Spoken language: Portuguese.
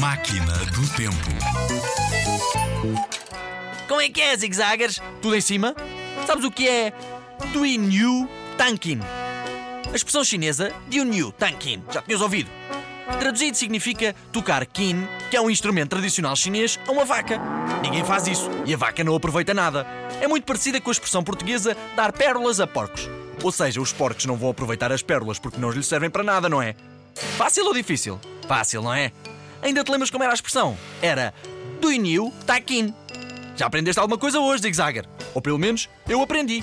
Máquina do Tempo. Como é que é, zigzaggers? Tudo em cima? Sabes o que é Duinyu Tankin? A expressão chinesa Duinyu Tankin. Já tinhas ouvido? Traduzido significa tocar kin, que é um instrumento tradicional chinês, a uma vaca. Ninguém faz isso e a vaca não aproveita nada. É muito parecida com a expressão portuguesa dar pérolas a porcos. Ou seja, os porcos não vão aproveitar as pérolas porque não lhes servem para nada, não é? Fácil ou difícil? Fácil, não é? Ainda te lembras como era a expressão? Era Duinyu Takin. Já aprendeste alguma coisa hoje, Zigzagger? Ou pelo menos eu aprendi.